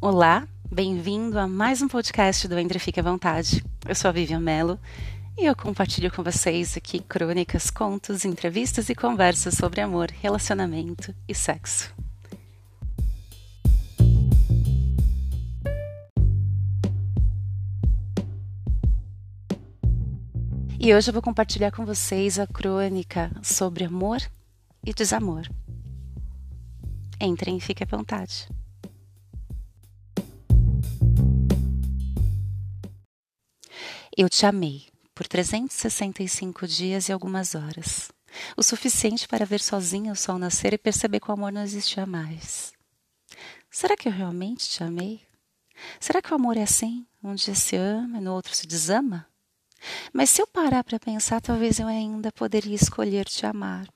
Olá, bem-vindo a mais um podcast do Entre Fique à Vontade. Eu sou a Vivian Mello e eu compartilho com vocês aqui crônicas, contos, entrevistas e conversas sobre amor, relacionamento e sexo. E hoje eu vou compartilhar com vocês a crônica sobre amor e desamor. Entrem e fiquem à vontade. Eu te amei por 365 dias e algumas horas, o suficiente para ver sozinha o sol nascer e perceber que o amor não existia mais. Será que eu realmente te amei? Será que o amor é assim? Um dia se ama e no outro se desama? Mas se eu parar para pensar, talvez eu ainda poderia escolher te amar.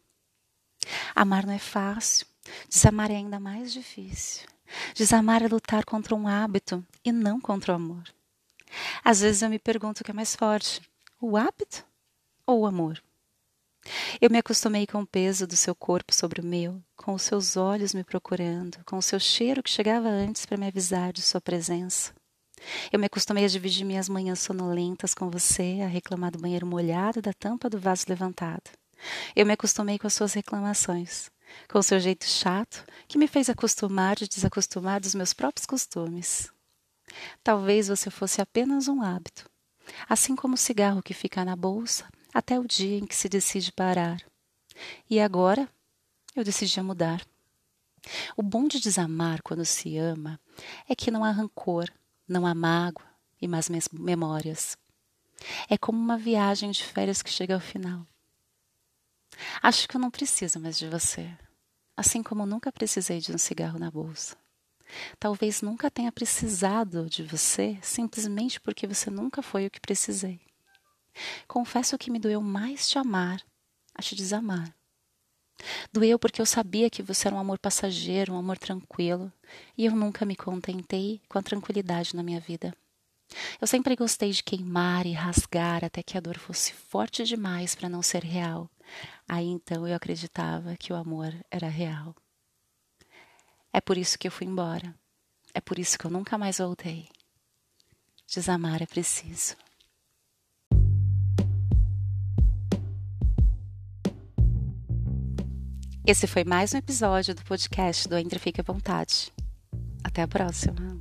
Amar não é fácil, desamar é ainda mais difícil. Desamar é lutar contra um hábito e não contra o amor. Às vezes eu me pergunto o que é mais forte: o hábito ou o amor? Eu me acostumei com o peso do seu corpo sobre o meu, com os seus olhos me procurando, com o seu cheiro que chegava antes para me avisar de sua presença. Eu me acostumei a dividir minhas manhãs sonolentas com você, a reclamar do banheiro molhado e da tampa do vaso levantado. Eu me acostumei com as suas reclamações, com o seu jeito chato, que me fez acostumar e desacostumar dos meus próprios costumes. Talvez você fosse apenas um hábito, assim como o cigarro que fica na bolsa até o dia em que se decide parar. E agora eu decidi mudar. O bom de desamar quando se ama é que não há rancor, não há mágoa e más memórias. É como uma viagem de férias que chega ao final. Acho que eu não preciso mais de você, assim como nunca precisei de um cigarro na bolsa. Talvez nunca tenha precisado de você simplesmente porque você nunca foi o que precisei. Confesso que me doeu mais te amar a te desamar. Doeu porque eu sabia que você era um amor passageiro, um amor tranquilo, e eu nunca me contentei com a tranquilidade na minha vida. Eu sempre gostei de queimar e rasgar até que a dor fosse forte demais para não ser real. Aí então eu acreditava que o amor era real. É por isso que eu fui embora. É por isso que eu nunca mais voltei. Desamar é preciso. Esse foi mais um episódio do podcast do Entre Fique à Vontade. Até a próxima.